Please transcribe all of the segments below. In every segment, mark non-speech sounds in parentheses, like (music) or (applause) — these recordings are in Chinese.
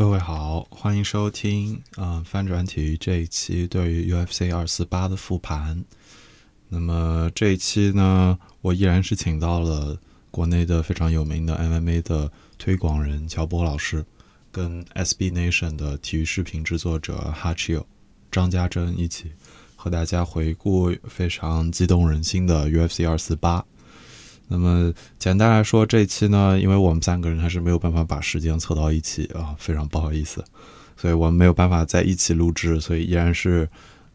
各位好，欢迎收听啊翻转体育这一期对于 UFC 二四八的复盘。那么这一期呢，我依然是请到了国内的非常有名的 MMA 的推广人乔波老师，跟 SB Nation 的体育视频制作者 Hachio 张家珍一起和大家回顾非常激动人心的 UFC 二四八。那么简单来说，这一期呢，因为我们三个人还是没有办法把时间凑到一起啊，非常不好意思，所以我们没有办法在一起录制，所以依然是，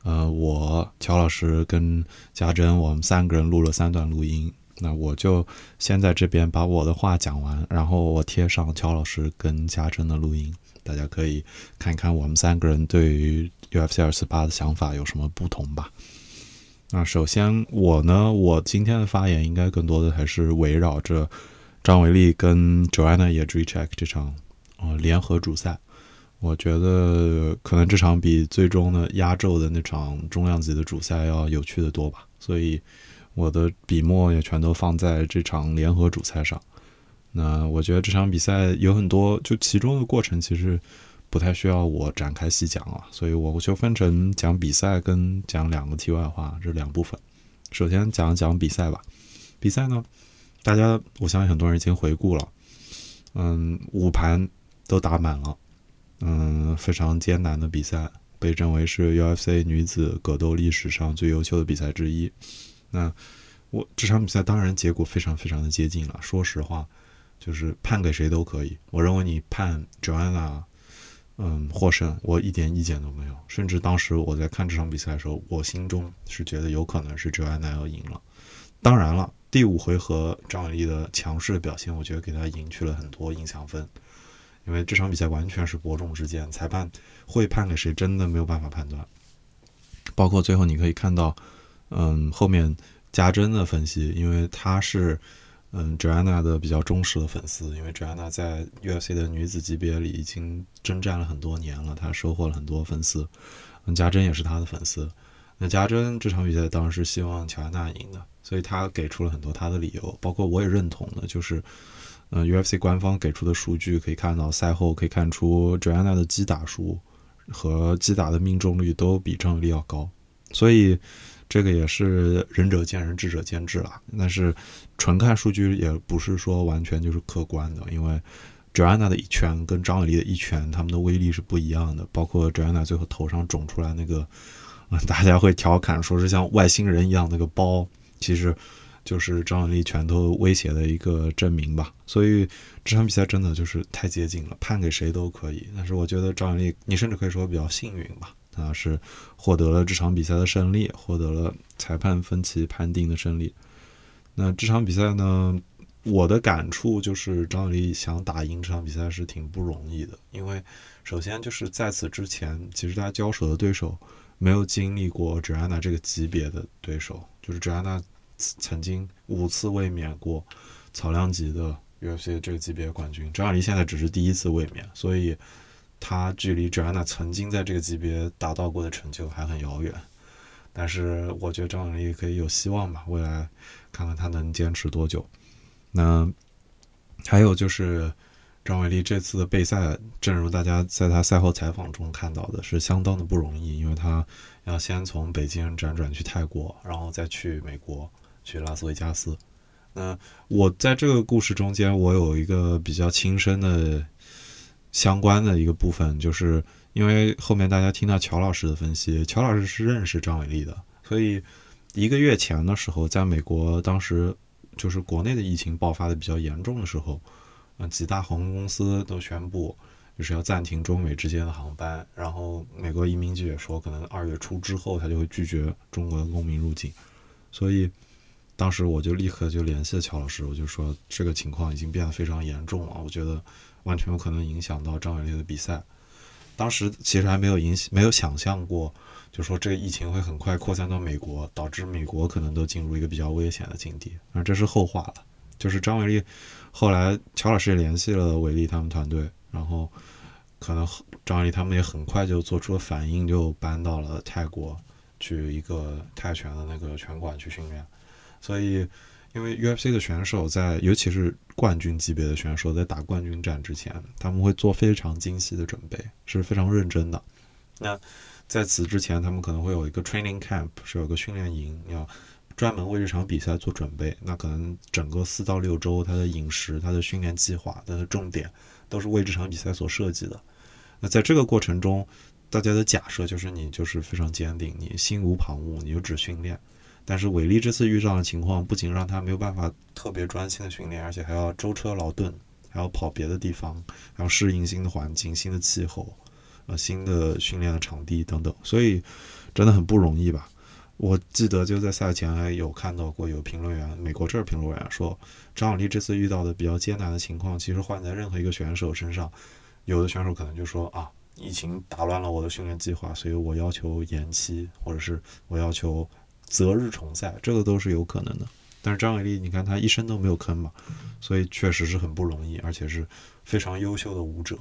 呃，我乔老师跟家珍，我们三个人录了三段录音。那我就先在这边把我的话讲完，然后我贴上乔老师跟家珍的录音，大家可以看一看我们三个人对于 UFC 二四八的想法有什么不同吧。那首先我呢，我今天的发言应该更多的还是围绕着张伟丽跟 Joanna y e d r i c h 这场呃联合主赛。我觉得可能这场比最终的压轴的那场重量级的主赛要有趣的多吧。所以我的笔墨也全都放在这场联合主赛上。那我觉得这场比赛有很多，就其中的过程其实。不太需要我展开细讲了，所以我就分成讲比赛跟讲两个题外话这两部分。首先讲讲比赛吧。比赛呢，大家我相信很多人已经回顾了，嗯，五盘都打满了，嗯，非常艰难的比赛，被认为是 UFC 女子格斗历史上最优秀的比赛之一。那我这场比赛当然结果非常非常的接近了，说实话，就是判给谁都可以。我认为你判 Joanna。嗯，获胜我一点意见都没有。甚至当时我在看这场比赛的时候，我心中是觉得有可能是 Joanna 要赢了。当然了，第五回合张伟丽的强势表现，我觉得给他赢去了很多影响分。因为这场比赛完全是伯仲之间，裁判会判给谁真的没有办法判断。包括最后你可以看到，嗯，后面加针的分析，因为他是。嗯，Joanna 的比较忠实的粉丝，因为 Joanna 在 UFC 的女子级别里已经征战了很多年了，她收获了很多粉丝。嗯，加珍也是她的粉丝。那加珍这场比赛当然是希望乔安娜赢的，所以他给出了很多他的理由，包括我也认同的，就是嗯，UFC 官方给出的数据可以看到，赛后可以看出 Joanna 的击打数和击打的命中率都比张丽要高，所以。这个也是仁者见仁，智者见智了。但是纯看数据也不是说完全就是客观的，因为 Joanna 的一拳跟张伟丽的一拳，他们的威力是不一样的。包括 Joanna 最后头上肿出来那个，(laughs) 大家会调侃说是像外星人一样那个包，其实就是张伟丽拳头威胁的一个证明吧。所以这场比赛真的就是太接近了，判给谁都可以。但是我觉得张伟丽，你甚至可以说比较幸运吧。啊，是获得了这场比赛的胜利，获得了裁判分歧判定的胜利。那这场比赛呢，我的感触就是张伟丽想打赢这场比赛是挺不容易的，因为首先就是在此之前，其实他交手的对手没有经历过 Joanna 这个级别的对手，就是 Joanna 曾经五次卫冕过草量级的 UFC 这个级别冠军，张伟丽现在只是第一次卫冕，所以。他距离 Joanna 曾经在这个级别达到过的成就还很遥远，但是我觉得张伟丽可以有希望吧，未来看看他能坚持多久。那还有就是张伟丽这次的备赛，正如大家在他赛后采访中看到的，是相当的不容易，因为他要先从北京辗转去泰国，然后再去美国，去拉斯维加斯。那我在这个故事中间，我有一个比较亲身的。相关的一个部分，就是因为后面大家听到乔老师的分析，乔老师是认识张伟丽的，所以一个月前的时候，在美国当时就是国内的疫情爆发的比较严重的时候，嗯，几大航空公司都宣布就是要暂停中美之间的航班，然后美国移民局也说，可能二月初之后他就会拒绝中国的公民入境，所以当时我就立刻就联系了乔老师，我就说这个情况已经变得非常严重了，我觉得。完全有可能影响到张伟丽的比赛。当时其实还没有影没有想象过，就说这个疫情会很快扩散到美国，导致美国可能都进入一个比较危险的境地。而这是后话了。就是张伟丽后来乔老师也联系了伟丽他们团队，然后可能张伟丽他们也很快就做出了反应，就搬到了泰国去一个泰拳的那个拳馆去训练。所以因为 UFC 的选手在，尤其是冠军级别的选手，在打冠军战之前，他们会做非常精细的准备，是非常认真的。那在此之前，他们可能会有一个 training camp，是有个训练营，要专门为这场比赛做准备。那可能整个四到六周，他的饮食、他的训练计划、他的重点，都是为这场比赛所设计的。那在这个过程中，大家的假设就是你就是非常坚定，你心无旁骛，你就只训练。但是韦力这次遇上的情况，不仅让他没有办法特别专心的训练，而且还要舟车劳顿，还要跑别的地方，还要适应新的环境、新的气候，呃，新的训练的场地等等，所以真的很不容易吧？我记得就在赛前还有看到过有评论员，美国这儿评论员说，张小丽这次遇到的比较艰难的情况，其实换在任何一个选手身上，有的选手可能就说啊，疫情打乱了我的训练计划，所以我要求延期，或者是我要求。择日重赛，这个都是有可能的。但是张伟丽，你看他一生都没有坑嘛，所以确实是很不容易，而且是非常优秀的舞者。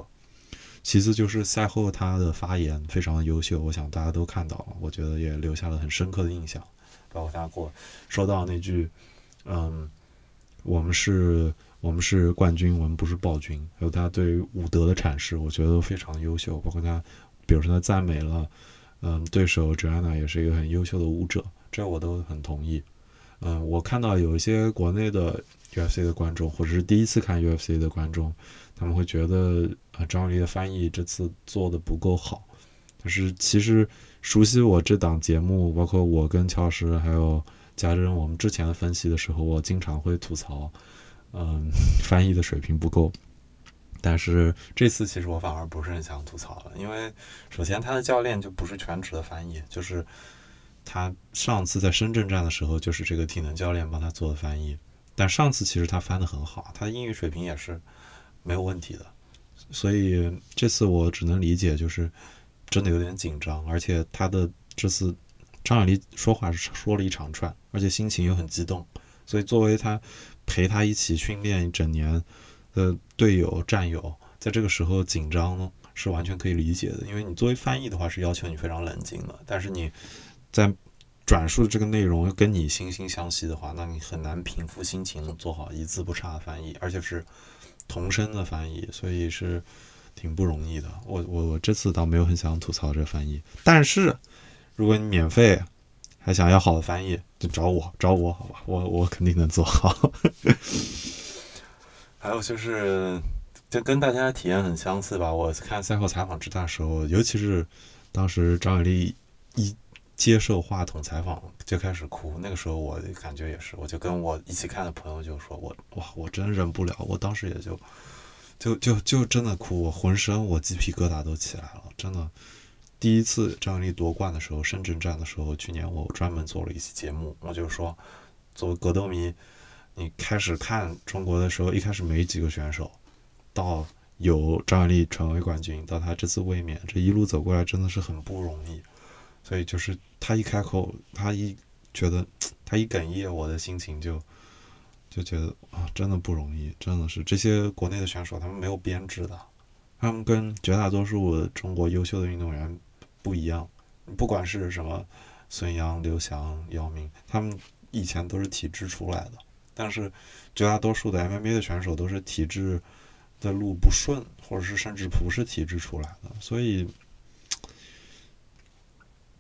其次就是赛后他的发言非常的优秀，我想大家都看到了，我觉得也留下了很深刻的印象。包括他过说到那句，嗯，我们是，我们是冠军，我们不是暴君。还有他对于武德的阐释，我觉得都非常优秀。包括他，比如说他赞美了，嗯，对手 Joanna 也是一个很优秀的舞者。这我都很同意，嗯，我看到有一些国内的 UFC 的观众，或者是第一次看 UFC 的观众，他们会觉得啊，张伟丽的翻译这次做的不够好。但是其实熟悉我这档节目，包括我跟乔石还有家珍，我们之前的分析的时候，我经常会吐槽，嗯，翻译的水平不够。但是这次其实我反而不是很想吐槽了，因为首先他的教练就不是全职的翻译，就是。他上次在深圳站的时候，就是这个体能教练帮他做的翻译。但上次其实他翻得很好，他的英语水平也是没有问题的。所以这次我只能理解，就是真的有点紧张，而且他的这次张小丽说话是说了一长串，而且心情又很激动。所以作为他陪他一起训练一整年的队友战友，在这个时候紧张呢是完全可以理解的。因为你作为翻译的话，是要求你非常冷静的，但是你。在转述这个内容跟你惺惺相惜的话，那你很难平复心情，做好一字不差的翻译，而且是同声的翻译，所以是挺不容易的。我我我这次倒没有很想吐槽这翻译，但是如果你免费还想要好的翻译，就找我找我好吧，我我肯定能做好。(laughs) 还有就是，就跟大家体验很相似吧。我看赛后采访之大的时候，尤其是当时张伟丽一。接受话筒采访就开始哭，那个时候我感觉也是，我就跟我一起看的朋友就说：“我哇，我真忍不了。”我当时也就就就就真的哭，我浑身我鸡皮疙瘩都起来了，真的。第一次张丽夺冠的时候，深圳站的时候，去年我专门做了一期节目，我就说，作为格斗迷，你开始看中国的时候，一开始没几个选手，到有张丽成为冠军，到他这次卫冕，这一路走过来真的是很不容易。所以就是他一开口，他一觉得他一哽咽，我的心情就就觉得啊，真的不容易，真的是这些国内的选手，他们没有编制的，他们跟绝大多数中国优秀的运动员不一样。不管是什么孙杨、刘翔、姚明，他们以前都是体制出来的，但是绝大多数的 MMA 的选手都是体制的路不顺，或者是甚至不是体制出来的，所以。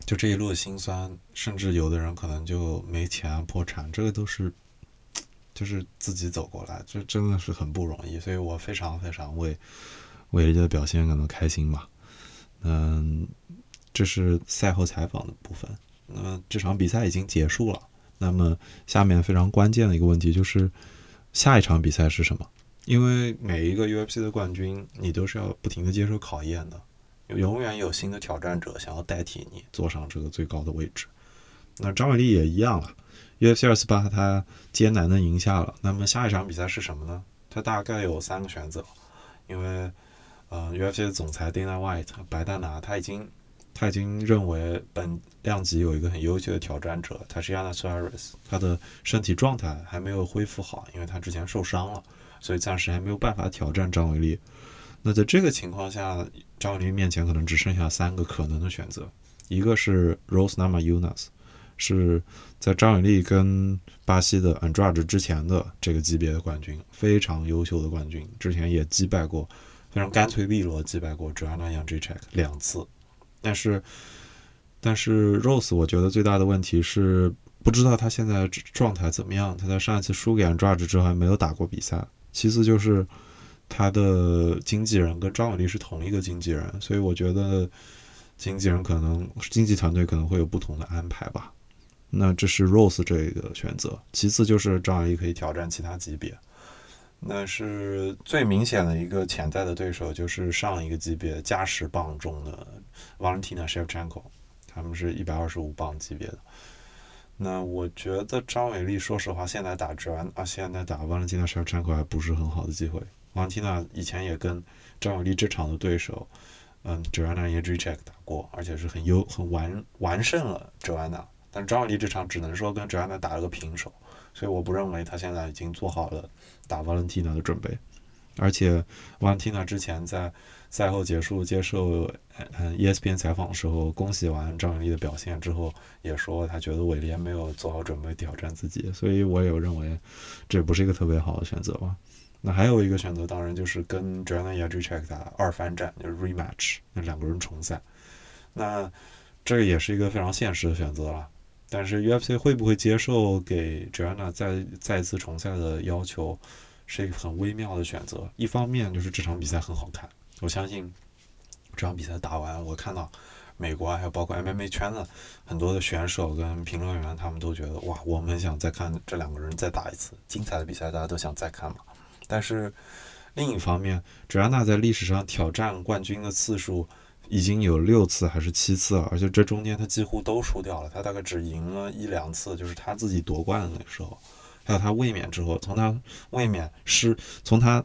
就这一路的辛酸，甚至有的人可能就没钱破产，这个都是，就是自己走过来，这真的是很不容易。所以我非常非常为为这的表现感到开心吧。嗯，这是赛后采访的部分。那么这场比赛已经结束了，那么下面非常关键的一个问题就是下一场比赛是什么？因为每一个 UFC 的冠军，你都是要不停的接受考验的。永远有新的挑战者想要代替你坐上这个最高的位置。那张伟丽也一样了，UFC 二四八他艰难的赢下了。那么下一场比赛是什么呢？他大概有三个选择，因为，呃，UFC 的总裁 Dana White 白大拿他已经他已经认为本量级有一个很优秀的挑战者，他是 Yana Suarez，他的身体状态还没有恢复好，因为他之前受伤了，所以暂时还没有办法挑战张伟丽。那在这个情况下，张伟丽面前可能只剩下三个可能的选择，一个是 Rose Namajunas，是在张雨丽跟巴西的 Andrade 之前的这个级别的冠军，非常优秀的冠军，之前也击败过，非常干脆利落击败过 Joanna y a n j i c e k 两次，但是但是 Rose 我觉得最大的问题是不知道他现在状态怎么样，他在上一次输给 Andrade 之后还没有打过比赛，其次就是他的经纪人跟张伟丽是同一个经纪人，所以我觉得。经纪人可能经纪团队可能会有不同的安排吧，那这是 Rose 这个选择。其次就是张伟丽可以挑战其他级别，那是最明显的一个潜在的对手就是上一个级别加十磅重的 Valentina Shevchenko，他们是一百二十五磅级别的。那我觉得张伟丽说实话现在打折啊，现在打 Valentina Shevchenko 还不是很好的机会。芒奇纳以前也跟张永利这场的对手。嗯，Joanna 也 recheck 打过，而且是很优、很完完胜了 Joanna。但张永利这场只能说跟 Joanna 打了个平手，所以我不认为他现在已经做好了打 Valentina 的准备。而且 Valentina 之前在赛后结束接受嗯 ESPN 采访的时候，恭喜完张永利的表现之后，也说他觉得韦廉没有做好准备挑战自己，所以我也认为这不是一个特别好的选择吧。那还有一个选择，当然就是跟 Joanna y a d r i c h e k 打二番战，就是 rematch，那两个人重赛。那这个也是一个非常现实的选择了。但是 UFC 会不会接受给 Jana 再再次重赛的要求，是一个很微妙的选择。一方面就是这场比赛很好看，我相信这场比赛打完，我看到美国还有包括 MMA 圈的很多的选手跟评论员，他们都觉得哇，我们想再看这两个人再打一次精彩的比赛，大家都想再看嘛。但是另一方面，Joanna 在历史上挑战冠军的次数已经有六次还是七次了，而且这中间他几乎都输掉了，他大概只赢了一两次，就是他自己夺冠的那时候，还有他卫冕之后，从他卫冕失，从他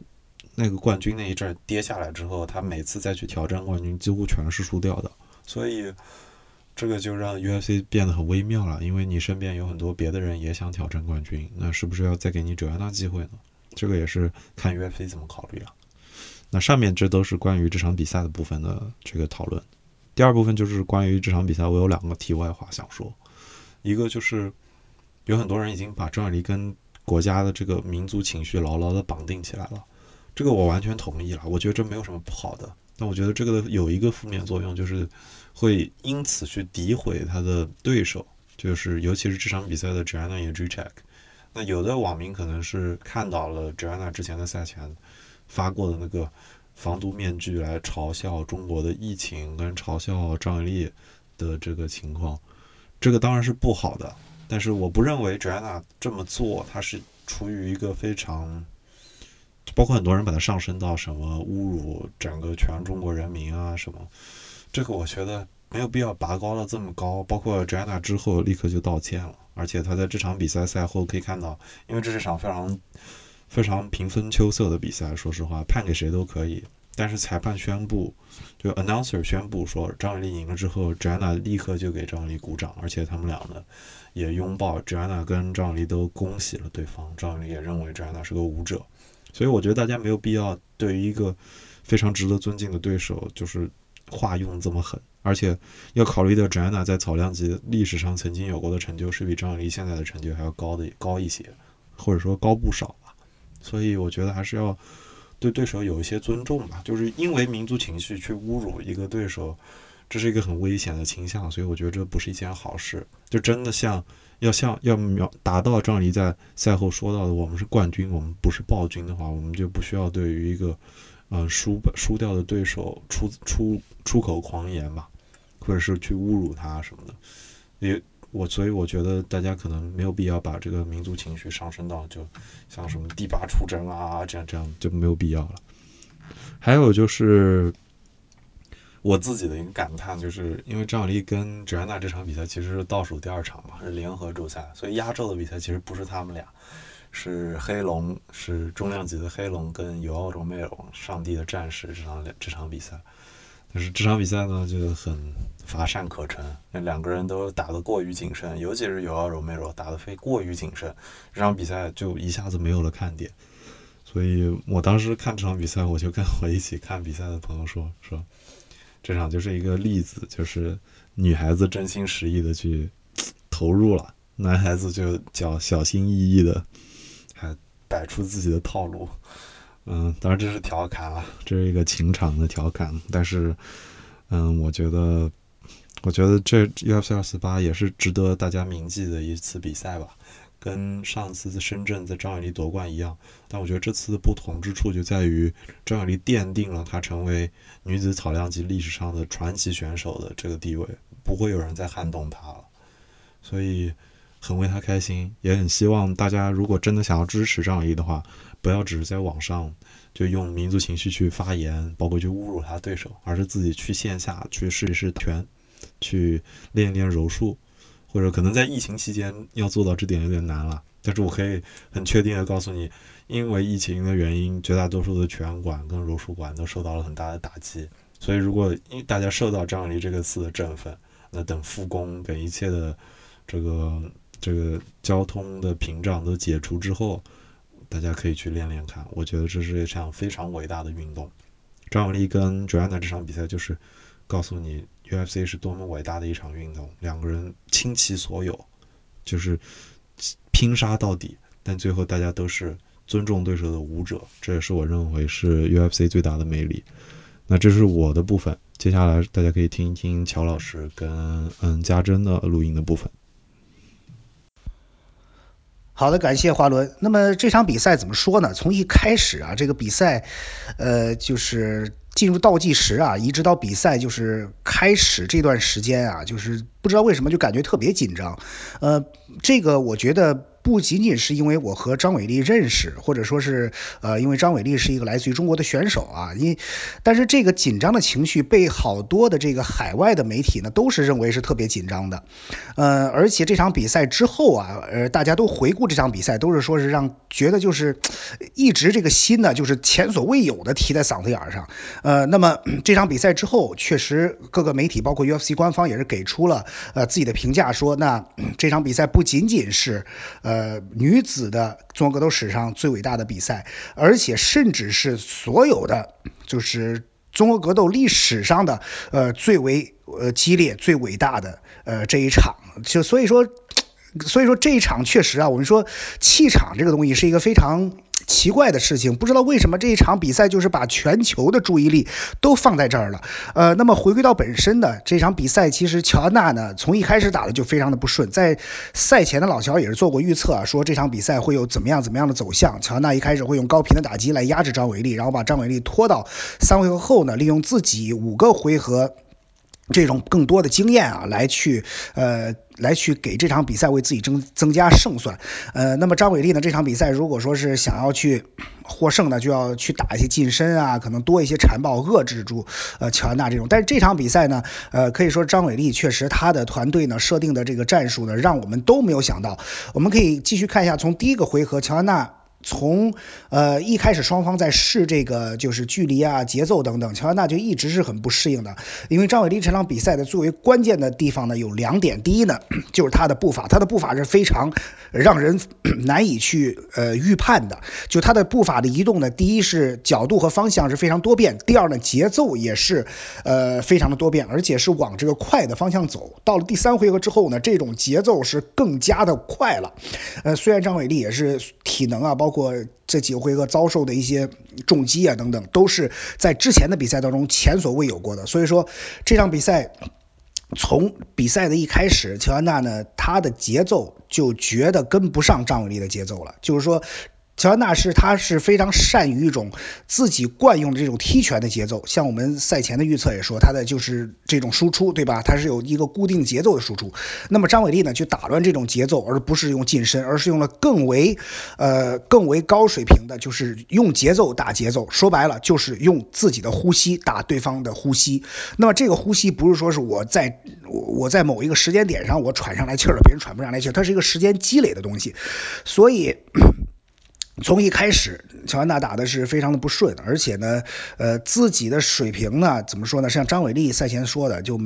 那个冠军那一阵跌下来之后，他每次再去挑战冠军几乎全是输掉的，所以这个就让 UFC 变得很微妙了，因为你身边有很多别的人也想挑战冠军，那是不是要再给你 Joanna 机会呢？这个也是看 UFC 怎么考虑啊。那上面这都是关于这场比赛的部分的这个讨论。第二部分就是关于这场比赛，我有两个题外话想说。一个就是有很多人已经把张雨丽跟国家的这个民族情绪牢牢的绑定起来了，这个我完全同意了。我觉得这没有什么不好的。但我觉得这个有一个负面作用，就是会因此去诋毁他的对手，就是尤其是这场比赛的 Joanna y a d r i c h e k 那有的网民可能是看到了 Joanna 之前的赛前发过的那个防毒面具来嘲笑中国的疫情跟嘲笑张伟丽的这个情况，这个当然是不好的。但是我不认为 Joanna 这么做，他是出于一个非常，包括很多人把它上升到什么侮辱整个全中国人民啊什么，这个我觉得没有必要拔高到这么高。包括 Joanna 之后立刻就道歉了。而且他在这场比赛赛后可以看到，因为这是场非常非常平分秋色的比赛，说实话，判给谁都可以。但是裁判宣布，就 announcer 宣布说张雨丽赢了之后，Jenna 立刻就给张雨丽鼓掌，而且他们俩呢也拥抱 Jenna 跟张雨丽都恭喜了对方。张雨丽也认为 Joanna 是个舞者，所以我觉得大家没有必要对于一个非常值得尊敬的对手，就是话用这么狠。而且要考虑到 Joanna 在草量级历史上曾经有过的成就是比张雨丽现在的成就还要高的高一些，或者说高不少吧。所以我觉得还是要对对手有一些尊重吧。就是因为民族情绪去侮辱一个对手，这是一个很危险的倾向。所以我觉得这不是一件好事。就真的像要像要秒达到张雨丽在赛后说到的“我们是冠军，我们不是暴君”的话，我们就不需要对于一个嗯输输掉的对手出出出口狂言吧。或者是去侮辱他什么的，也我所以我觉得大家可能没有必要把这个民族情绪上升到就像什么第八出征啊这样这样就没有必要了。还有就是我自己的一个感叹，就是因为张雨丽跟 Joanna 这场比赛其实是倒数第二场嘛，是联合主赛，所以压轴的比赛其实不是他们俩，是黑龙，是重量级的黑龙跟尤奥罗梅尔上帝的战士这场这场比赛。但是。这场比赛呢就很乏善可陈，那两个人都打得过于谨慎，尤其是。尤奥罗梅罗打得非过于谨慎，这场比赛就一下子没有了看点。所以我当时看这场比赛，我就跟我一起看比赛的朋友说说，这场就是。一个例子，就是。女孩子真心实意的去投入了，男孩子就较小心翼翼的，摆出自己的套路。嗯，当然这是调侃了，这是一个情场的调侃。但是，嗯，我觉得，我觉得这 UFC 二四八也是值得大家铭记的一次比赛吧。跟上次在深圳在张伟丽夺冠一样，但我觉得这次的不同之处就在于张伟丽奠定了她成为女子草量级历史上的传奇选手的这个地位，不会有人再撼动她了。所以很为他开心，也很希望大家如果真的想要支持张伟丽的话。不要只是在网上就用民族情绪去发言，包括去侮辱他对手，而是自己去线下去试一试拳，去练一练柔术，或者可能在疫情期间要做到这点有点难了。但是我可以很确定的告诉你，因为疫情的原因，绝大多数的拳馆跟柔术馆都受到了很大的打击。所以如果因大家受到张伟丽这个词的振奋，那等复工等一切的这个这个交通的屏障都解除之后。大家可以去练练看，我觉得这是一场非常伟大的运动。张伟丽跟 Joanna 这场比赛就是告诉你 UFC 是多么伟大的一场运动，两个人倾其所有，就是拼杀到底，但最后大家都是尊重对手的武者，这也是我认为是 UFC 最大的魅力。那这是我的部分，接下来大家可以听一听乔老师跟嗯家珍的录音的部分。好的，感谢华伦。那么这场比赛怎么说呢？从一开始啊，这个比赛，呃，就是进入倒计时啊，一直到比赛就是开始这段时间啊，就是不知道为什么就感觉特别紧张。呃，这个我觉得。不仅仅是因为我和张伟丽认识，或者说是呃，因为张伟丽是一个来自于中国的选手啊，因但是这个紧张的情绪被好多的这个海外的媒体呢，都是认为是特别紧张的，呃，而且这场比赛之后啊，呃，大家都回顾这场比赛，都是说是让觉得就是一直这个心呢，就是前所未有的提在嗓子眼上，呃，那么 (clears throat) 这场比赛之后，确实各个媒体包括 UFC 官方也是给出了呃自己的评价，说那 (clears throat) 这场比赛不仅仅是。呃，呃女子的综合格斗史上最伟大的比赛，而且甚至是所有的就是综合格斗历史上的呃最为呃激烈、最伟大的呃这一场，就所以说，(tsk) 所以说这一场确实啊，我们说气场这个东西是一个非常。奇怪的事情，不知道为什么这一场比赛就是把全球的注意力都放在这儿了。呃，那么回归到本身的这场比赛，其实乔安娜呢，从一开始打的就非常的不顺，在赛前的老乔也是做过预测，说这场比赛会有怎么样怎么样的走向。乔安娜一开始会用高频的打击来压制张伟丽，然后把张伟丽拖到三回合后呢，利用自己五个回合。这种更多的经验啊，来去呃，来去给这场比赛为自己增增加胜算。呃，那么张伟丽呢，这场比赛如果说是想要去获胜呢，就要去打一些近身啊，可能多一些缠抱遏制住呃乔安娜这种。但是这场比赛呢，呃，可以说张伟丽确实他的团队呢设定的这个战术呢，让我们都没有想到。我们可以继续看一下，从第一个回合乔安娜。从呃一开始双方在试这个就是距离啊节奏等等，乔安娜就一直是很不适应的。因为张伟丽这场比赛的最为关键的地方呢有两点，第一呢 (clears throat) 就是她的步伐，她的步伐是非常让人难以去呃预判的。就她的步伐的移动呢，第一是角度和方向是非常多变，第二呢节奏也是呃非常的多变，而且是往这个快的方向走。到了第三回合之后呢，这种节奏是更加的快了。呃，虽然张伟丽也是体能啊包包括这几回合遭受的一些重击啊等等，都是在之前的比赛当中前所未有过的。所以说这场比赛从比赛的一开始，乔安娜呢，她的节奏就觉得跟不上张伟丽的节奏了，就是说。乔安娜是，他是非常善于一种自己惯用的这种踢拳的节奏，像我们赛前的预测也说，他的就是这种输出，对吧？他是有一个固定节奏的输出。那么张伟丽呢，去打乱这种节奏，而不是用近身，而是用了更为呃更为高水平的，就是用节奏打节奏。说白了，就是用自己的呼吸打对方的呼吸。那么这个呼吸不是说是我在我在某一个时间点上我喘上来气儿了，别人喘不上来气儿，它是一个时间积累的东西，所以。从一开始，乔安娜打的是非常的不顺，而且呢，呃，自己的水平呢，怎么说呢？像张伟丽赛前说的，就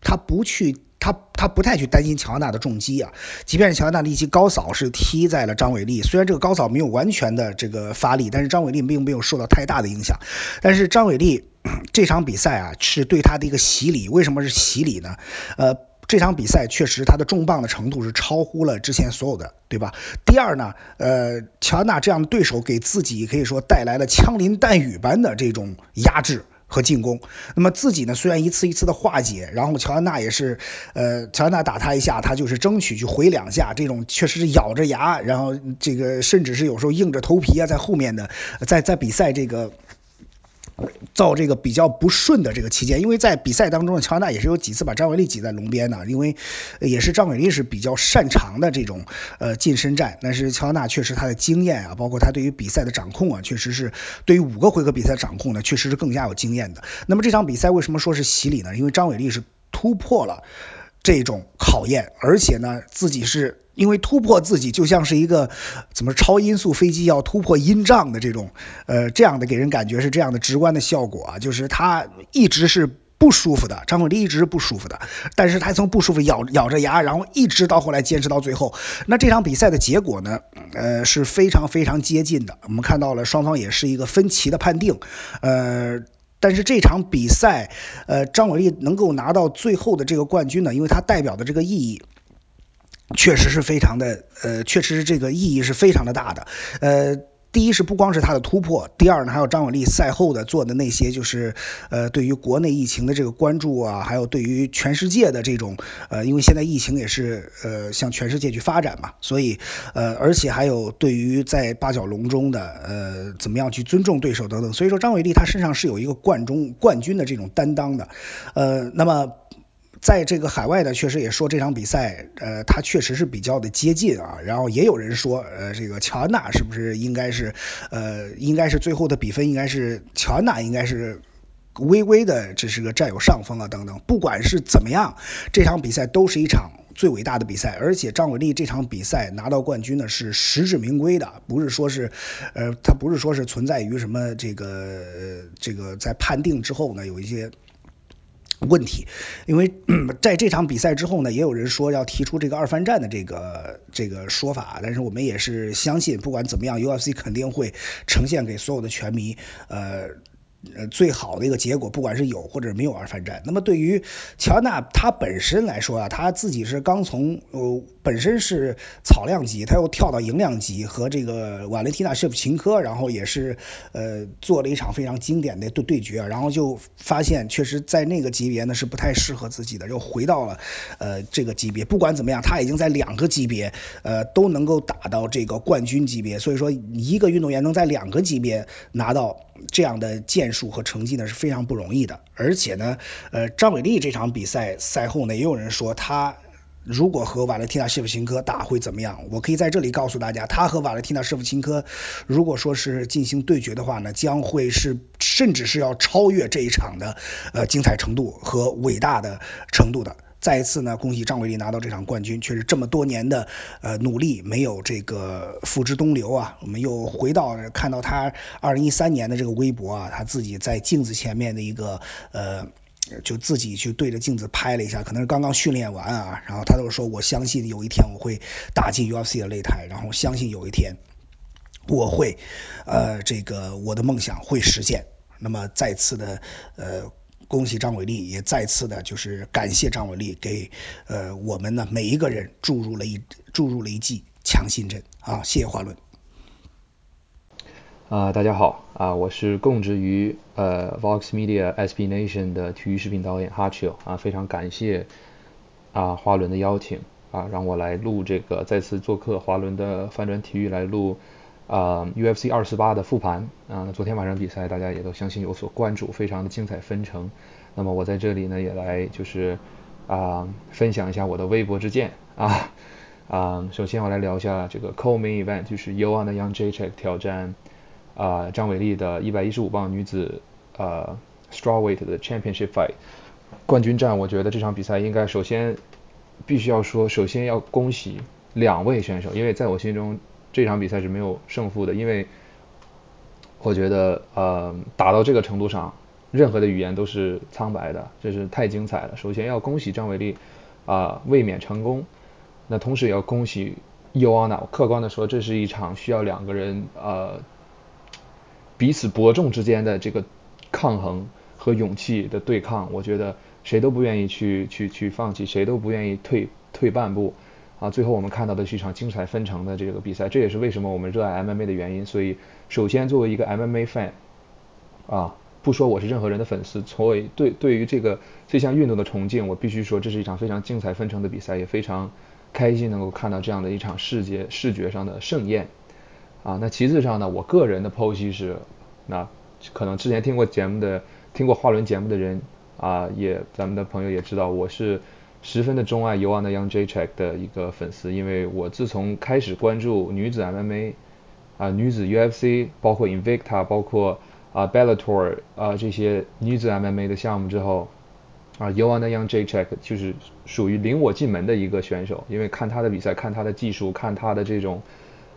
他不去，他他不太去担心乔安娜的重击啊。即便是乔安娜力气高扫是踢在了张伟丽，虽然这个高扫没有完全的这个发力，但是张伟丽并没有受到太大的影响。但是张伟丽这场比赛啊，是对他的一个洗礼。为什么是洗礼呢？呃。这场比赛确实他的重磅的程度是超乎了之前所有的，对吧？第二呢，呃，乔安娜这样的对手给自己可以说带来了枪林弹雨般的这种压制。和进攻，那么自己呢？虽然一次一次的化解，然后乔安娜也是，呃，乔安娜打他一下，他就是争取去回两下，这种确实是咬着牙，然后这个甚至是有时候硬着头皮啊，在后面的，在在比赛这个。造这个比较不顺的这个期间，因为在比赛当中，乔安娜也是有几次把张伟丽挤在笼边的，因为也是张伟丽是比较擅长的这种呃近身战，但是乔安娜确实她的经验啊，包括她对于比赛的掌控啊，确实是对于五个回合比赛掌控呢，确实是更加有经验的。那么这场比赛为什么说是洗礼呢？因为张伟丽是突破了这种考验，而且呢自己是。因为突破自己就像是一个怎么超音速飞机要突破音障的这种呃这样的给人感觉是这样的直观的效果啊，就是他一直是不舒服的，张伟丽一直是不舒服的，但是他从不舒服咬咬着牙，然后一直到后来坚持到最后。那这场比赛的结果呢，呃是非常非常接近的，我们看到了双方也是一个分歧的判定，呃，但是这场比赛呃张伟丽能够拿到最后的这个冠军呢，因为他代表的这个意义。确实是非常的，呃，确实是这个意义是非常的大的，呃，第一是不光是他的突破，第二呢还有张伟丽赛后的做的那些，就是呃对于国内疫情的这个关注啊，还有对于全世界的这种，呃，因为现在疫情也是呃向全世界去发展嘛，所以呃而且还有对于在八角笼中的呃怎么样去尊重对手等等，所以说张伟丽他身上是有一个冠中冠军的这种担当的，呃，那么。在这个海外呢，确实也说这场比赛，呃，他确实是比较的接近啊。然后也有人说，呃，这个乔安娜是不是应该是，呃，应该是最后的比分应该是乔安娜应该是微微的这是个占有上风啊等等。不管是怎么样，这场比赛都是一场最伟大的比赛，而且张伟丽这场比赛拿到冠军呢是实至名归的，不是说是，呃，他不是说是存在于什么这个这个在判定之后呢有一些。问题，因为 (clears throat) 在这场比赛之后呢，也有人说要提出这个二番战的这个这个说法，但是我们也是相信，不管怎么样，UFC 肯定会呈现给所有的拳迷，呃。呃，最好的一个结果，不管是有或者没有二番战。那么对于乔安娜她本身来说啊，她自己是刚从呃本身是草量级，她又跳到银量级，和这个瓦伦蒂娜舍甫琴科，然后也是呃做了一场非常经典的对对决，然后就发现确实在那个级别呢是不太适合自己的，又回到了呃这个级别。不管怎么样，她已经在两个级别呃都能够打到这个冠军级别，所以说一个运动员能在两个级别拿到这样的建数和成绩呢是非常不容易的，而且呢，呃，张伟丽这场比赛赛后呢，也有人说她如果和瓦伦蒂娜舍甫琴科打会怎么样？我可以在这里告诉大家，他和瓦伦蒂娜舍甫琴科如果说是进行对决的话呢，将会是甚至是要超越这一场的呃精彩程度和伟大的程度的。再一次呢，恭喜张伟丽拿到这场冠军，确实这么多年的呃努力没有这个付之东流啊。我们又回到看到他二零一三年的这个微博啊，他自己在镜子前面的一个呃，就自己去对着镜子拍了一下，可能是刚刚训练完啊，然后他就说我相信有一天我会打进 UFC 的擂台，然后相信有一天我会呃这个我的梦想会实现。那么再次的呃。恭喜张伟丽，也再次的就是感谢张伟丽给呃我们呢每一个人注入了一注入了一剂强心针啊！谢谢华伦。啊，大家好啊，我是供职于呃 Vox Media SB Nation 的体育视频导演哈丘啊，非常感谢啊华伦的邀请啊，让我来录这个再次做客华伦的翻转体育来录。啊，UFC 二四八的复盘啊，昨天晚上比赛大家也都相信有所关注，非常的精彩纷呈。那么我在这里呢也来就是啊分享一下我的微博之见啊啊，首先我来聊一下这个 Co-Main Event，就是 Joanna y o u n g Jacek 挑战啊张伟丽的一百一十五磅女子呃 Strawweight 的 Championship Fight 冠军战。我觉得这场比赛应该首先必须要说，首先要恭喜两位选手，因为在我心中。这场比赛是没有胜负的，因为我觉得，呃，打到这个程度上，任何的语言都是苍白的，这是太精彩了。首先要恭喜张伟丽啊，卫冕成功。那同时也要恭喜尤安娜。客观的说，这是一场需要两个人呃彼此伯仲之间的这个抗衡和勇气的对抗，我觉得谁都不愿意去去去放弃，谁都不愿意退退半步。啊，最后我们看到的是一场精彩纷呈的这个比赛，这也是为什么我们热爱 MMA 的原因。所以，首先作为一个 MMA fan，啊，不说我是任何人的粉丝，作为对对于这个这项运动的崇敬，我必须说这是一场非常精彩纷呈的比赛，也非常开心能够看到这样的一场世界视觉上的盛宴。啊，那其次上呢，我个人的剖析是，那可能之前听过节目的、听过华伦节目的人啊，也咱们的朋友也知道，我是。十分的钟爱尤安的 Young Jacek 的一个粉丝，因为我自从开始关注女子 MMA 啊、女子 UFC，包括 Invicta，包括啊 Bellator 啊这些女子 MMA 的项目之后，啊尤安的 Young Jacek 就是属于领我进门的一个选手，因为看他的比赛，看他的技术，看他的这种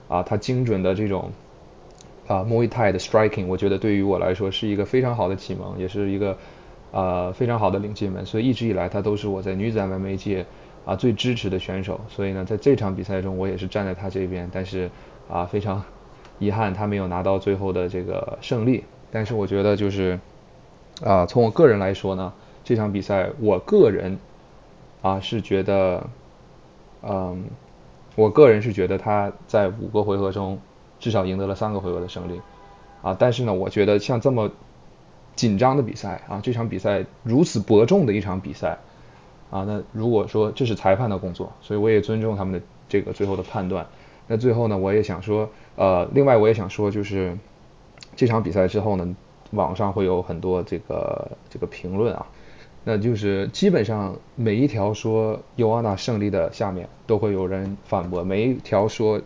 啊他精准的这种啊 Muay Thai 的 striking，我觉得对于我来说是一个非常好的启蒙，也是一个。呃，非常好的领进门，所以一直以来他都是我在女子 MMA 界啊最支持的选手。所以呢，在这场比赛中，我也是站在他这边。但是啊，非常遗憾他没有拿到最后的这个胜利。但是我觉得就是啊，从我个人来说呢，这场比赛我个人啊是觉得，嗯，我个人是觉得他在五个回合中至少赢得了三个回合的胜利啊。但是呢，我觉得像这么。紧张的比赛啊，这场比赛如此伯仲的一场比赛啊，那如果说这是裁判的工作，所以我也尊重他们的这个最后的判断。那最后呢，我也想说，呃，另外我也想说，就是这场比赛之后呢，网上会有很多这个这个评论啊，那就是基本上每一条说尤安娜胜利的下面都会有人反驳，每一条说。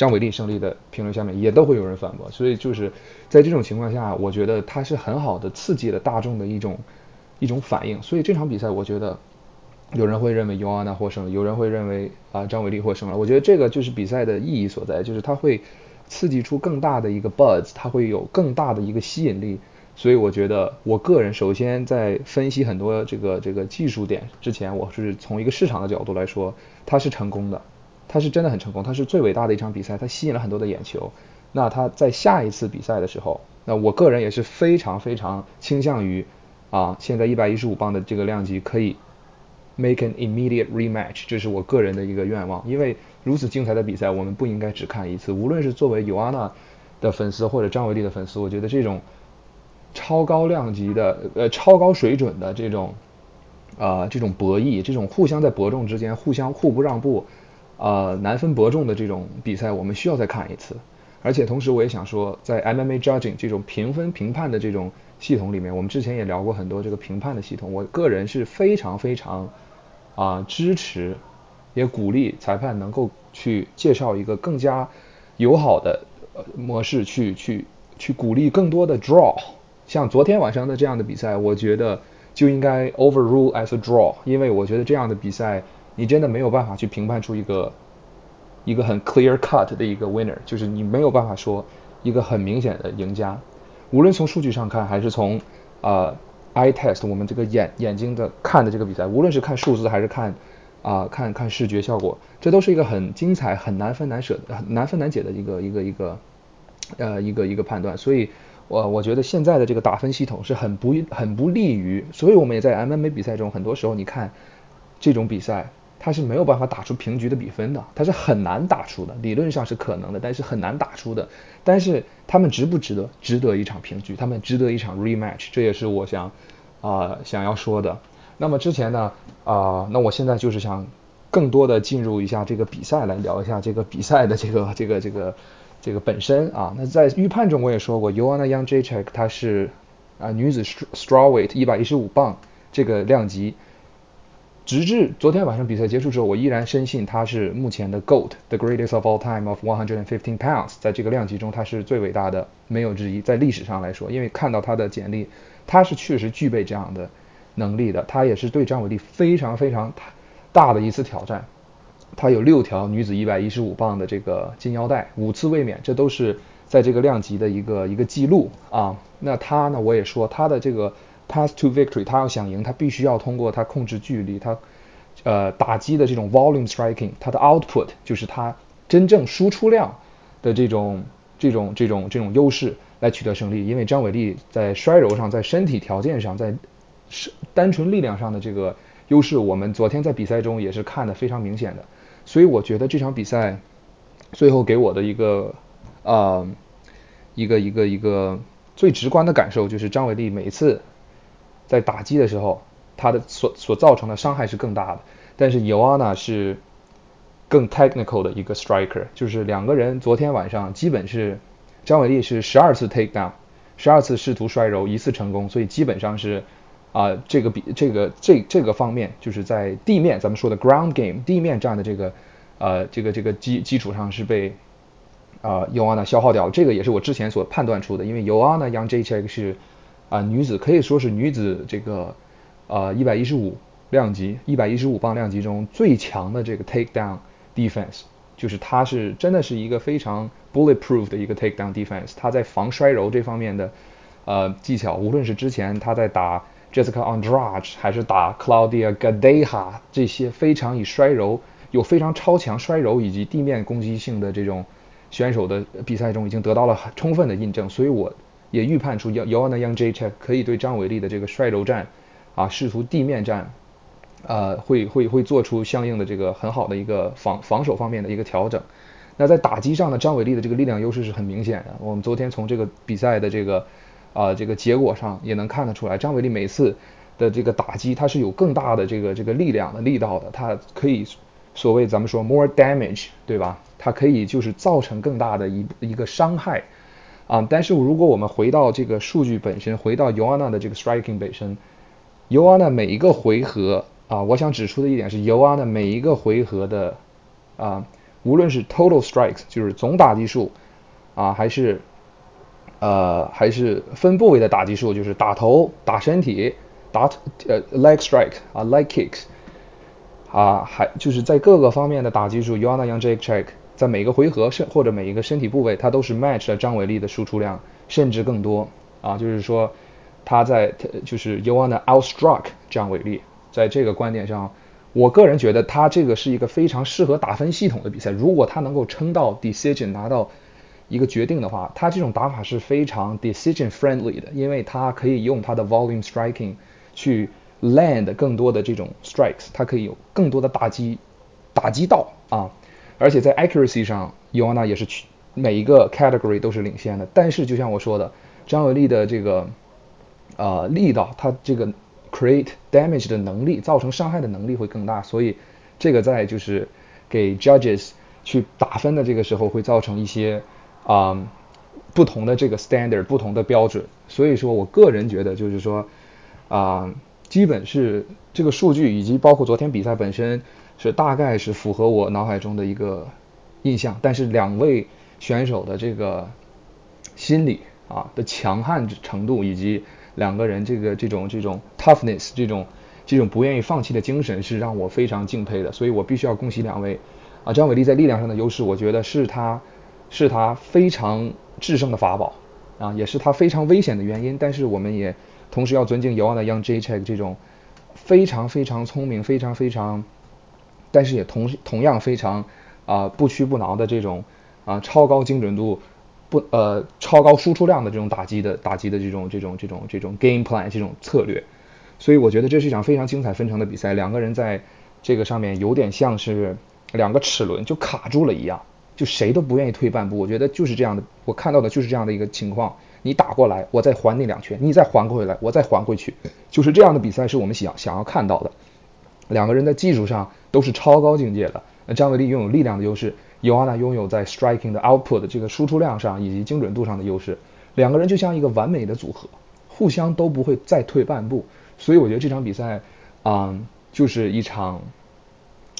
张伟丽胜利的评论下面也都会有人反驳，所以就是在这种情况下，我觉得他是很好的刺激了大众的一种一种反应。所以这场比赛，我觉得有人会认为尤安娜获胜了，有人会认为啊张伟丽获胜了。我觉得这个就是比赛的意义所在，就是它会刺激出更大的一个 buzz，它会有更大的一个吸引力。所以我觉得，我个人首先在分析很多这个这个技术点之前，我是从一个市场的角度来说，它是成功的。他是真的很成功，他是最伟大的一场比赛，他吸引了很多的眼球。那他在下一次比赛的时候，那我个人也是非常非常倾向于啊，现在一百一十五磅的这个量级可以 make an immediate rematch，这是我个人的一个愿望。因为如此精彩的比赛，我们不应该只看一次。无论是作为尤安娜的粉丝或者张伟丽的粉丝，我觉得这种超高量级的呃超高水准的这种啊这种博弈，这种互相在伯仲之间互相互不让步。呃，难分伯仲的这种比赛，我们需要再看一次。而且同时，我也想说，在 MMA judging 这种评分评判的这种系统里面，我们之前也聊过很多这个评判的系统。我个人是非常非常啊支持，也鼓励裁判能够去介绍一个更加友好的模式，去去去鼓励更多的 draw。像昨天晚上的这样的比赛，我觉得就应该 overrule as a draw，因为我觉得这样的比赛。你真的没有办法去评判出一个一个很 clear cut 的一个 winner，就是你没有办法说一个很明显的赢家。无论从数据上看，还是从啊 eye test，我们这个眼眼睛的看的这个比赛，无论是看数字还是看啊看看视觉效果，这都是一个很精彩、很难分难舍、很难分难解的一个一个一个呃一个一个判断。所以，我我觉得现在的这个打分系统是很不很不利于。所以我们也在 MMA 比赛中，很多时候你看这种比赛。他是没有办法打出平局的比分的，他是很难打出的，理论上是可能的，但是很难打出的。但是他们值不值得？值得一场平局，他们值得一场 rematch，这也是我想啊想要说的。那么之前呢啊，那我现在就是想更多的进入一下这个比赛，来聊一下这个比赛的这个这个这个这个本身啊。那在预判中我也说过 y o a n a Young Jacek 她是啊女子 strawweight 一百一十五磅这个量级。直至昨天晚上比赛结束之后，我依然深信他是目前的 GOAT，the greatest of all time of 115 pounds，在这个量级中他是最伟大的，没有之一。在历史上来说，因为看到他的简历，他是确实具备这样的能力的。他也是对张伟丽非常非常大的一次挑战。他有六条女子115磅的这个金腰带，五次卫冕，这都是在这个量级的一个一个记录啊。那他呢，我也说他的这个。Path to victory，他要想赢，他必须要通过他控制距离，他呃打击的这种 volume striking，他的 output 就是他真正输出量的这种这种这种这种优势，来取得胜利，因为张伟丽在摔柔上，在身体条件上，在是单纯力量上的这个优势，我们昨天在比赛中也是看得非常明显的。所以我觉得这场比赛最后给我的一个啊一个一个一个最直观的感受就是张伟丽每次在打击的时候，他的所所造成的伤害是更大的。但是尤安娜是更 technical 的一个 striker，就是两个人昨天晚上基本是张伟丽是十二次 take down，十二次试图摔柔，一次成功，所以基本上是啊这个比这个这这个方面就是在地面咱们说的 ground game 地面战的这个呃这个这个基基础上是被啊尤安娜消耗掉了，这个也是我之前所判断出的，因为尤安娜 Young J Check 是啊女子可以说是女子这个呃一百一十五。量级一百一十五磅量级中最强的这个 take down defense，就是她是真的是一个非常 bulletproof 的一个 take down defense。她在防摔柔这方面的呃技巧，无论是之前他在打 Jessica Andrade 还是打 Claudia Gadeha 这些非常以摔柔有非常超强摔柔以及地面攻击性的这种选手的比赛中，已经得到了充分的印证。所以我也预判出 Yoanna Young J Check 可以对张伟丽的这个摔柔战啊，试图地面战。呃，会会会做出相应的这个很好的一个防防守方面的一个调整。那在打击上呢，张伟丽的这个力量优势是很明显的。我们昨天从这个比赛的这个啊这个结果上也能看得出来，张伟丽每次的这个打击，它是有更大的这个这个力量的力道的，它可以所谓咱们说 more damage，对吧？它可以就是造成更大的一一个伤害啊。但是如果我们回到这个数据本身，回到尤安娜的这个 striking 本身，尤安娜每一个回合。啊，我想指出的一点是，尤安的每一个回合的啊，无论是 total strikes 就是总打击数啊，还是呃还是分部位的打击数，就是打头、打身体、打呃 leg strike 啊 leg kicks 啊，还就是在各个方面的打击数，尤安娜 Young Jake Check 在每个回合身或者每一个身体部位，它都是 match 了张伟丽的输出量，甚至更多啊，就是说他在就是尤安的 outstruck 张伟丽。在这个观点上，我个人觉得他这个是一个非常适合打分系统的比赛。如果他能够撑到 decision 拿到一个决定的话，他这种打法是非常 decision friendly 的，因为他可以用他的 volume striking 去 land 更多的这种 strikes，他可以有更多的打击打击到啊。而且在 accuracy 上，尤安娜也是每一个 category 都是领先的。但是就像我说的，张伟丽的这个呃力道，他这个。create damage 的能力，造成伤害的能力会更大，所以这个在就是给 judges 去打分的这个时候会造成一些啊不同的这个 standard，不同的标准。所以说我个人觉得就是说啊，基本是这个数据以及包括昨天比赛本身是大概是符合我脑海中的一个印象，但是两位选手的这个心理啊的强悍程度以及。两个人这个这种这种 toughness 这种这种不愿意放弃的精神是让我非常敬佩的，所以我必须要恭喜两位啊！张伟丽在力量上的优势，我觉得是他是他非常制胜的法宝啊，也是他非常危险的原因。但是我们也同时要尊敬尤安的 Young J Check 这种非常非常聪明、非常非常，但是也同同样非常啊不屈不挠的这种啊超高精准度。不呃超高输出量的这种打击的打击的这种这种这种这种 game plan 这种策略，所以我觉得这是一场非常精彩纷呈的比赛。两个人在这个上面有点像是两个齿轮就卡住了一样，就谁都不愿意退半步。我觉得就是这样的，我看到的就是这样的一个情况。你打过来，我再还你两拳；你再还回来，我再还回去。就是这样的比赛是我们想想要看到的。两个人在技术上都是超高境界的。那张伟丽拥有力量的优势。尤安娜拥有在 striking 的 output 这个输出量上以及精准度上的优势，两个人就像一个完美的组合，互相都不会再退半步，所以我觉得这场比赛，嗯，就是一场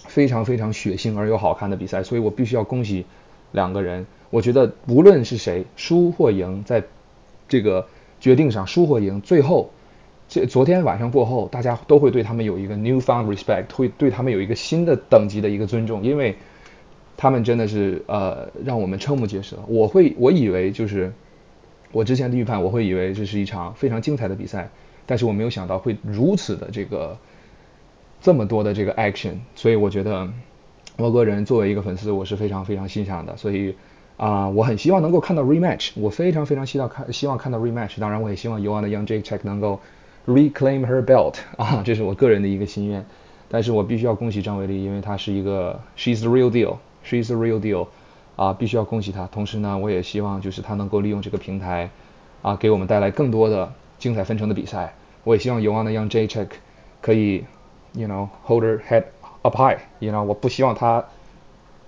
非常非常血腥而又好看的比赛，所以我必须要恭喜两个人。我觉得无论是谁输或赢，在这个决定上输或赢，最后这昨天晚上过后，大家都会对他们有一个 new found respect，会对他们有一个新的等级的一个尊重，因为。他们真的是呃让我们瞠目结舌。我会我以为就是我之前的预判，我会以为这是一场非常精彩的比赛，但是我没有想到会如此的这个这么多的这个 action。所以我觉得我个人作为一个粉丝，我是非常非常欣赏的。所以啊，我很希望能够看到 rematch，我非常非常希望看希望看到 rematch。当然，我也希望 Joanna Jędrzejczyk 能够 reclaim her belt 啊，这是我个人的一个心愿。但是我必须要恭喜张伟丽，因为她是一个 she's the real deal，she's the real deal 啊，必须要恭喜她。同时呢，我也希望就是她能够利用这个平台啊，给我们带来更多的精彩纷呈的比赛。我也希望尤安的 Young J Check 可以，you know hold her head up high，you know 我不希望她。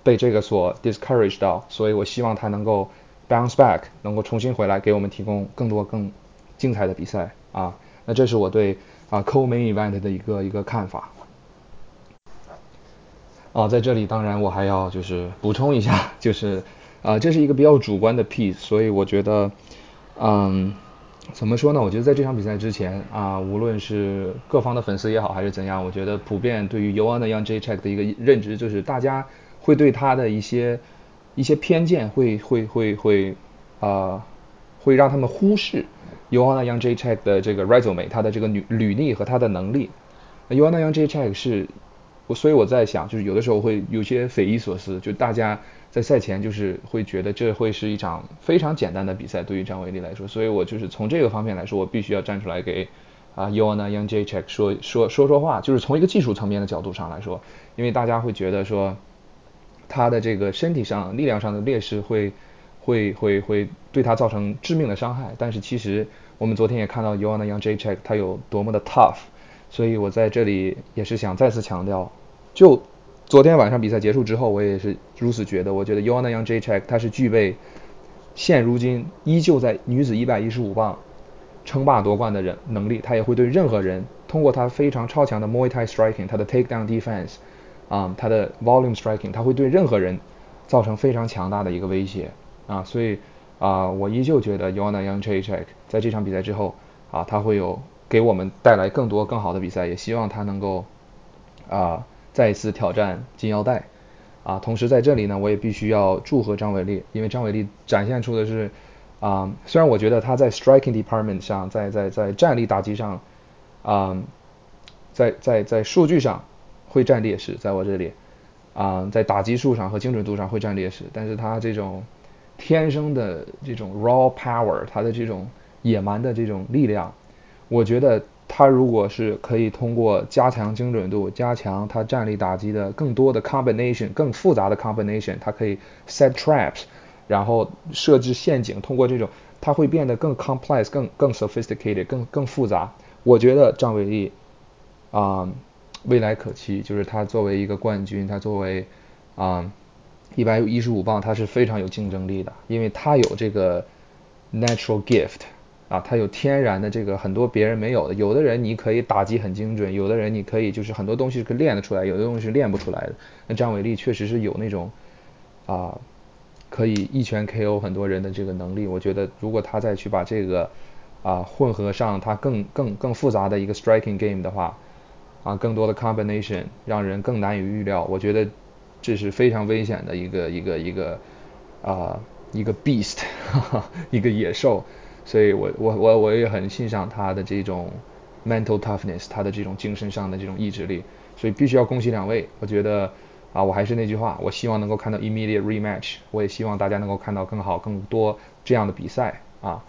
被这个所 discourage 到，所以我希望他能够 bounce back，能够重新回来，给我们提供更多更精彩的比赛啊。那这是我对啊 co main event 的一个一个看法。啊，在这里当然我还要就是补充一下，就是啊这是一个比较主观的 piece，所以我觉得嗯怎么说呢？我觉得在这场比赛之前啊，无论是各方的粉丝也好，还是怎样，我觉得普遍对于 y o a n Young J Check 的一个认知就是大家。会对他的一些一些偏见会会会会啊，会让他们忽视 Yoanna Young J Check 的这个 resume，他的这个履履历和他的能力。Yoanna Young J Check 是，我所以我在想，就是有的时候会有些匪夷所思，就大家在赛前就是会觉得这会是一场非常简单的比赛，对于张伟丽来说，所以我就是从这个方面来说，我必须要站出来给啊 Yoanna Young J Check 说说说说话，就是从一个技术层面的角度上来说，因为大家会觉得说。他的这个身体上、力量上的劣势会会会会对他造成致命的伤害。但是其实我们昨天也看到 Yoanna Young J Check 他有多么的 tough，所以我在这里也是想再次强调，就昨天晚上比赛结束之后，我也是如此觉得。我觉得 Yoanna Young J Check 他是具备现如今依旧在女子115磅称霸夺冠的人能力，他也会对任何人通过他非常超强的 Muay Thai striking，他的 takedown defense。啊，他的 volume striking，他会对任何人造成非常强大的一个威胁啊，所以啊，我依旧觉得 Yoanna Young J Check 在这场比赛之后啊，他会有给我们带来更多更好的比赛，也希望他能够啊再一次挑战金腰带啊。同时在这里呢，我也必须要祝贺张伟丽，因为张伟丽展现出的是啊，虽然我觉得他在 striking department 上，在在在站立打击上啊，在在在数据上。会占劣势，在我这里，啊，在打击数上和精准度上会占劣势，但是他这种天生的这种 raw power，他的这种野蛮的这种力量，我觉得他如果是可以通过加强精准度，加强他站立打击的更多的 combination，更复杂的 combination，他可以 set traps，然后设置陷阱，通过这种，他会变得更 complex，更更 sophisticated，更更复杂。我觉得张伟丽，啊。未来可期，就是他作为一个冠军，他作为啊一百一十五磅，他是非常有竞争力的，因为他有这个 natural gift 啊，他有天然的这个很多别人没有的。有的人你可以打击很精准，有的人你可以就是很多东西是练得出来，有的东西是练不出来的。那张伟丽确实是有那种啊可以一拳 KO 很多人的这个能力。我觉得如果他再去把这个啊混合上他更更更复杂的一个 striking game 的话。啊，更多的 combination 让人更难以预料，我觉得这是非常危险的一个一个一个啊一个 beast，(laughs) 一个野兽，所以我我我我也很欣赏他的这种 mental toughness，他的这种精神上的这种意志力，所以必须要恭喜两位。我觉得啊，我还是那句话，我希望能够看到 immediate rematch，我也希望大家能够看到更好更多这样的比赛啊。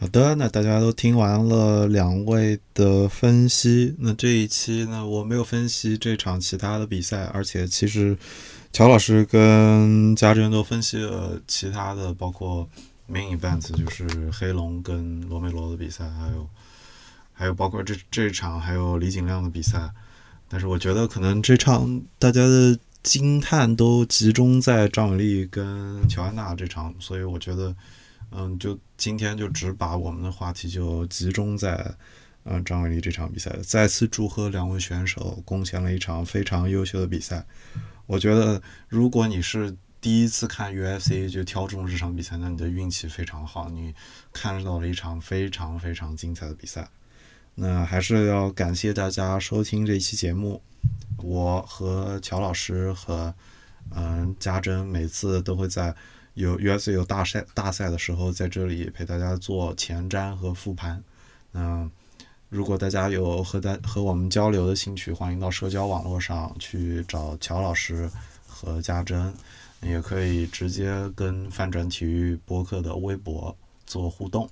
好的，那大家都听完了两位的分析。那这一期呢，我没有分析这场其他的比赛，而且其实乔老师跟家珍都分析了其他的，包括 main event，就是黑龙跟罗梅罗的比赛，还有还有包括这这场还有李景亮的比赛。但是我觉得可能这场大家的惊叹都集中在张伟丽跟乔安娜这场，所以我觉得。嗯，就今天就只把我们的话题就集中在，嗯，张伟丽这场比赛。再次祝贺两位选手贡献了一场非常优秀的比赛。我觉得，如果你是第一次看 UFC 就挑中这场比赛，那你的运气非常好，你看到了一场非常非常精彩的比赛。那还是要感谢大家收听这一期节目。我和乔老师和嗯家珍每次都会在。有 us 有大赛大赛的时候在这里陪大家做前瞻和复盘。嗯如果大家有和大和我们交流的兴趣欢迎到社交网络上去找乔老师和家珍也可以直接跟翻转体育播客的微博做互动。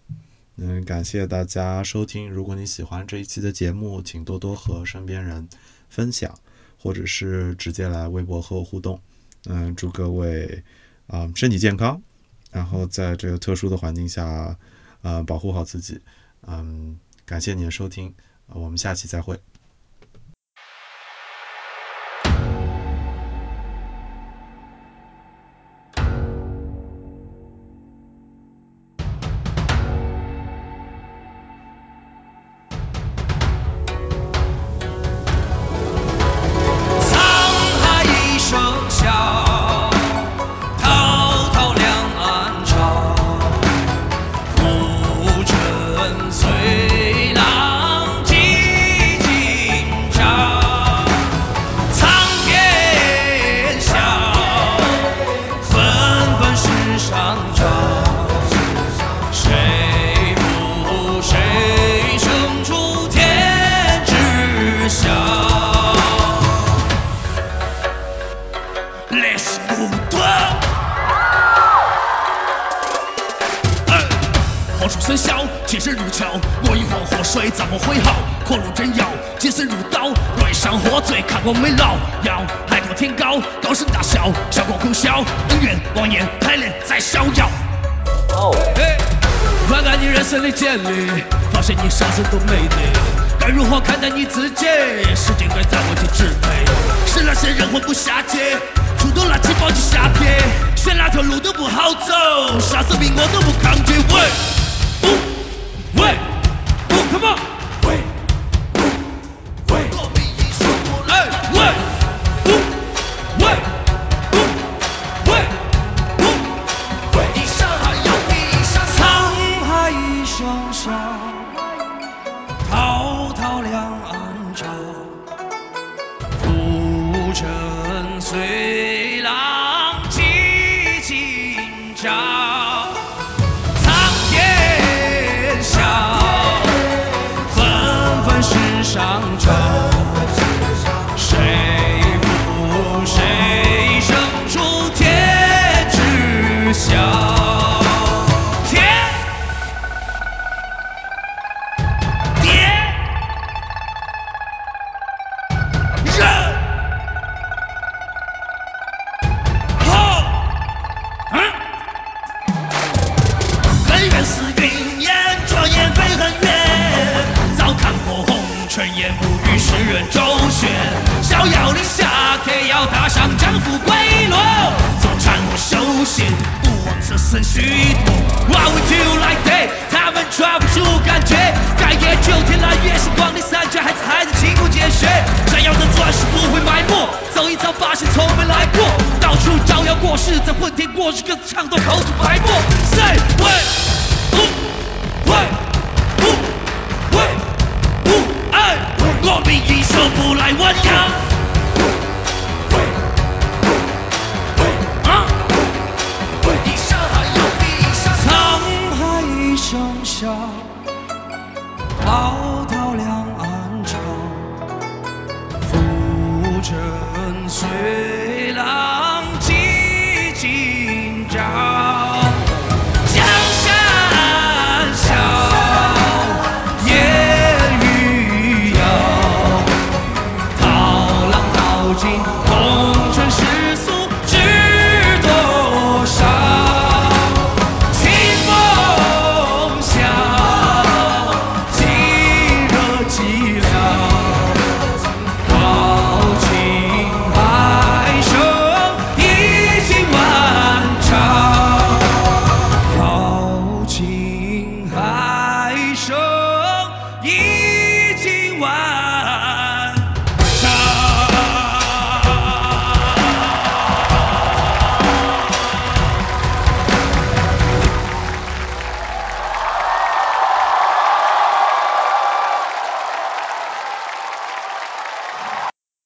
嗯感谢大家收听如果你喜欢这一期的节目请多多和身边人分享或者是直接来微博和我互动。嗯祝各位啊，身体健康，然后在这个特殊的环境下，呃，保护好自己。嗯，感谢您的收听，我们下期再会。你啥事都没得，该如何看待你自己？时间该在我这支配，是那些人混不下去，主动拿起宝器下撇，选哪条路都不好走，杀死命我都不抗拒。